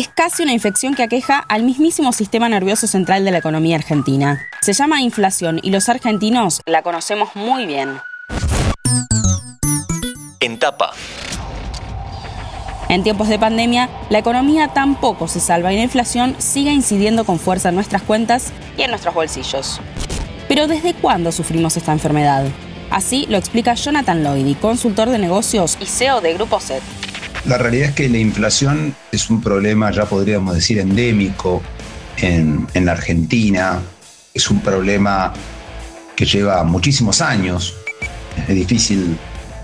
es casi una infección que aqueja al mismísimo sistema nervioso central de la economía argentina. Se llama inflación y los argentinos la conocemos muy bien. En tapa. En tiempos de pandemia, la economía tampoco se salva y la inflación sigue incidiendo con fuerza en nuestras cuentas y en nuestros bolsillos. Pero ¿desde cuándo sufrimos esta enfermedad? Así lo explica Jonathan Lloydy, consultor de negocios y CEO de Grupo SET. La realidad es que la inflación es un problema, ya podríamos decir, endémico en, en la Argentina. Es un problema que lleva muchísimos años. Es difícil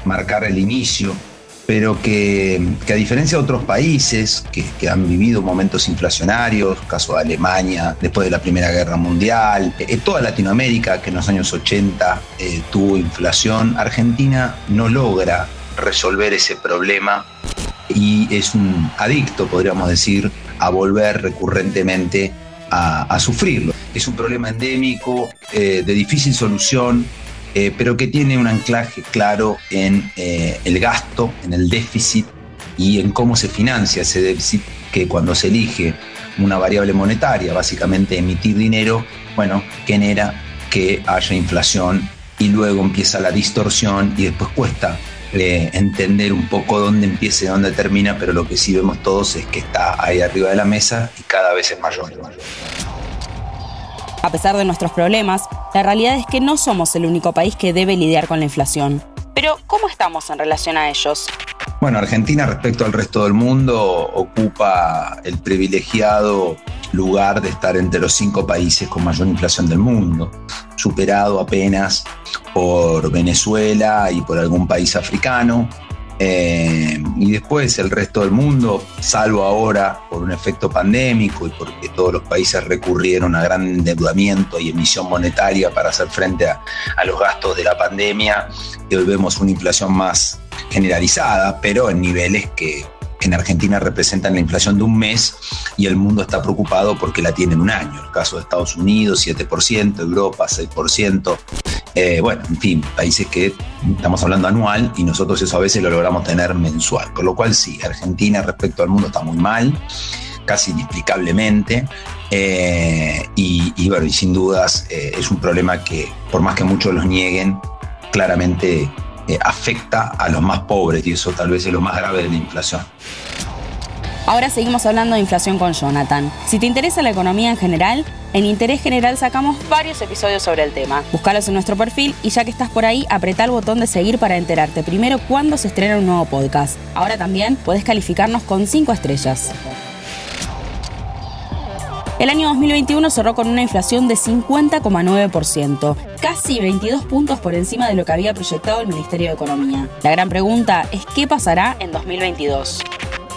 marcar el inicio pero que, a diferencia de otros países que, han vivido momentos inflacionarios, caso de Alemania después de la Primera Guerra Mundial, en eh, toda Latinoamérica que en los años 80 eh, tuvo inflación, Argentina no logra resolver ese problema y es un adicto, podríamos decir, a volver recurrentemente a, sufrirlo. Es un problema endémico, eh, de difícil solución, eh, pero que tiene un anclaje claro en eh, el gasto, en el déficit y en cómo se financia ese déficit, que cuando se elige una variable monetaria, básicamente emitir dinero, bueno, genera que haya inflación y luego empieza la distorsión y después cuesta eh, entender un poco dónde empieza y dónde termina, pero lo que sí vemos todos es que está ahí arriba de la mesa y cada vez es mayor. A pesar de nuestros problemas, la realidad es que no somos el único país que debe lidiar con la inflación. Pero, ¿cómo estamos en relación a ellos? Bueno, Argentina respecto al resto del mundo ocupa el privilegiado lugar de estar entre los cinco países con mayor inflación del mundo, superado apenas por Venezuela y por algún país africano, eh, y después el resto del mundo, salvo ahora por un efecto pandémico y porque todos los países recurrieron a gran endeudamiento y emisión monetaria para hacer frente a, los gastos de la pandemia, y hoy vemos una inflación más generalizada, pero en niveles que, en Argentina representan la inflación de un mes y el mundo está preocupado porque la tiene en un año. El caso de Estados Unidos, 7%, Europa, 6%. Eh, bueno, en fin, países que estamos hablando anual y nosotros eso a veces lo logramos tener mensual. Por lo cual sí, Argentina respecto al mundo está muy mal, casi inexplicablemente. Eh, y, bueno, y sin dudas eh, es un problema que por más que muchos los nieguen, claramente afecta a los más pobres y eso tal vez es lo más grave de la inflación. Ahora seguimos hablando de inflación con Jonathan. Si te interesa la economía en general, en Interés General sacamos varios episodios sobre el tema. Búscalos en nuestro perfil y ya que estás por ahí, apretá el botón de seguir para enterarte primero cuando se estrena un nuevo podcast. Ahora también puedes calificarnos con 5 estrellas. El año 2021 cerró con una inflación de 50,9%, casi 22 puntos por encima de lo que había proyectado el Ministerio de Economía. La gran pregunta es qué pasará en 2022.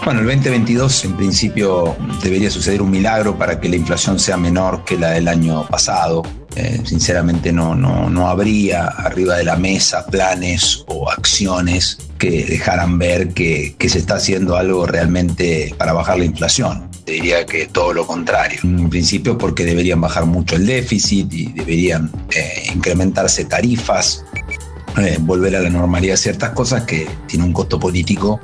Bueno, el 2022 en principio debería suceder un milagro para que la inflación sea menor que la del año pasado. Eh, sinceramente no, no, no habría arriba de la mesa planes o acciones que dejaran ver que, se está haciendo algo realmente para bajar la inflación. Diría que todo lo contrario. En principio porque deberían bajar mucho el déficit y deberían eh, incrementarse tarifas, eh, volver a la normalidad ciertas cosas que tiene un costo político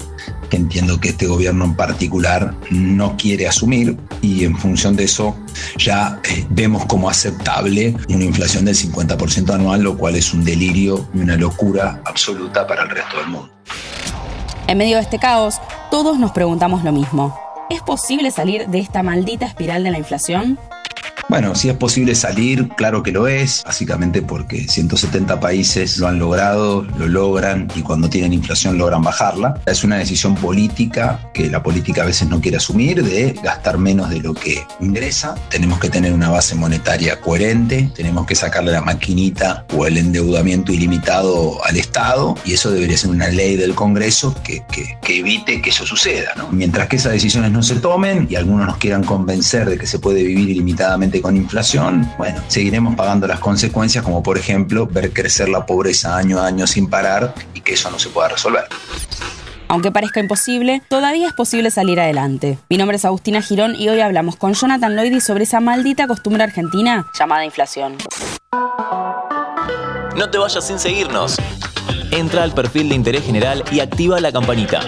que entiendo que este gobierno en particular no quiere asumir y en función de eso ya eh, vemos como aceptable una inflación del 50% anual, lo cual es un delirio y una locura absoluta para el resto del mundo. En medio de este caos, todos nos preguntamos lo mismo. ¿Es posible salir de esta maldita espiral de la inflación? Bueno, si es posible salir, claro que lo es, básicamente porque 170 países lo han logrado, lo logran y cuando tienen inflación logran bajarla. Es una decisión política que la política a veces no quiere asumir de gastar menos de lo que ingresa. Tenemos que tener una base monetaria coherente, tenemos que sacarle la maquinita o el endeudamiento ilimitado al Estado y eso debería ser una ley del Congreso que, evite que eso suceda. Mientras que esas decisiones no se tomen y algunos nos quieran convencer de que se puede vivir ilimitadamente con inflación, bueno, seguiremos pagando las consecuencias, como por ejemplo ver crecer la pobreza año a año sin parar y que eso no se pueda resolver. Aunque parezca imposible, todavía es posible salir adelante. Mi nombre es Agustina Girón y hoy hablamos con Jonathan Lloydy sobre esa maldita costumbre argentina llamada inflación. No te vayas sin seguirnos. Entra al perfil de interés general y activa la campanita.